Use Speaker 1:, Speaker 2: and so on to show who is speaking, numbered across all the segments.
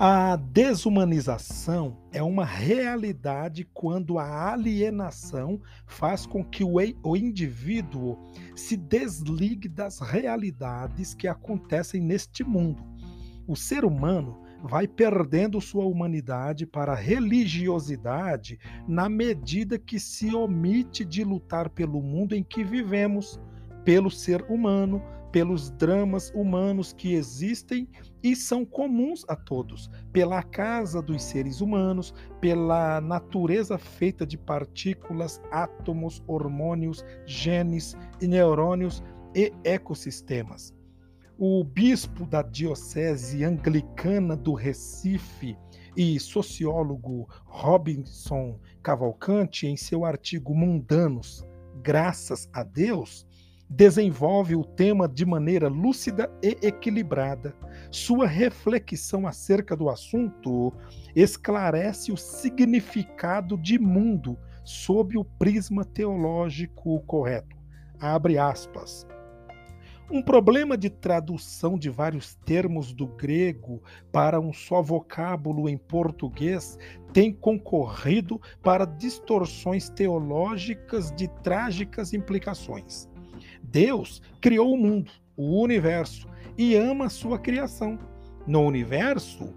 Speaker 1: A desumanização é uma realidade quando a alienação faz com que o indivíduo se desligue das realidades que acontecem neste mundo. O ser humano vai perdendo sua humanidade para a religiosidade na medida que se omite de lutar pelo mundo em que vivemos, pelo ser humano, pelos dramas humanos que existem e são comuns a todos, pela casa dos seres humanos, pela natureza feita de partículas, átomos, hormônios, genes e neurônios e ecossistemas. O bispo da Diocese Anglicana do Recife e sociólogo Robinson Cavalcante, em seu artigo Mundanos, Graças a Deus, desenvolve o tema de maneira lúcida e equilibrada. Sua reflexão acerca do assunto esclarece o significado de mundo sob o prisma teológico correto. Abre aspas. Um problema de tradução de vários termos do grego para um só vocábulo em português tem concorrido para distorções teológicas de trágicas implicações. Deus criou o mundo, o universo, e ama a sua criação. No universo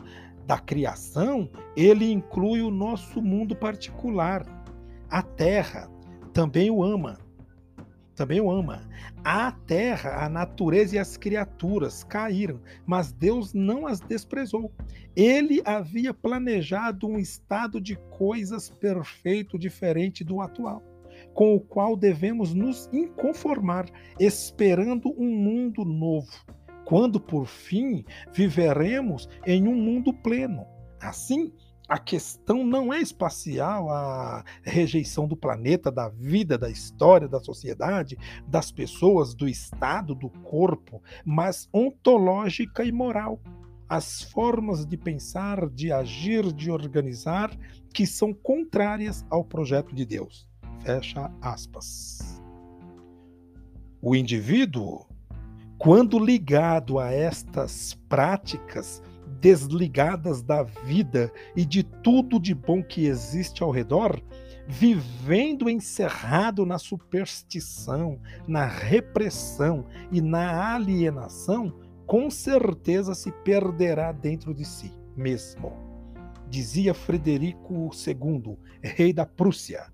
Speaker 1: da criação, ele inclui o nosso mundo particular. A Terra também o ama. Também o ama. A terra, a natureza e as criaturas caíram, mas Deus não as desprezou. Ele havia planejado um estado de coisas perfeito diferente do atual com o qual devemos nos inconformar, esperando um mundo novo, quando por fim viveremos em um mundo pleno. Assim, a questão não é espacial, a rejeição do planeta, da vida, da história, da sociedade, das pessoas, do estado, do corpo, mas ontológica e moral. As formas de pensar, de agir, de organizar que são contrárias ao projeto de Deus. Fecha aspas. O indivíduo, quando ligado a estas práticas desligadas da vida e de tudo de bom que existe ao redor, vivendo encerrado na superstição, na repressão e na alienação, com certeza se perderá dentro de si mesmo. Dizia Frederico II, rei da Prússia.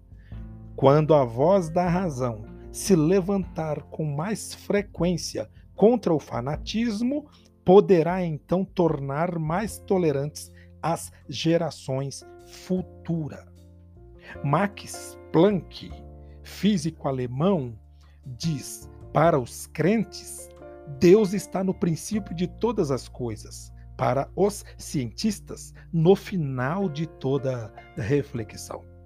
Speaker 1: Quando a voz da razão se levantar com mais frequência contra o fanatismo, poderá então tornar mais tolerantes as gerações futuras. Max Planck, físico alemão, diz: para os crentes, Deus está no princípio de todas as coisas. Para os cientistas, no final de toda reflexão.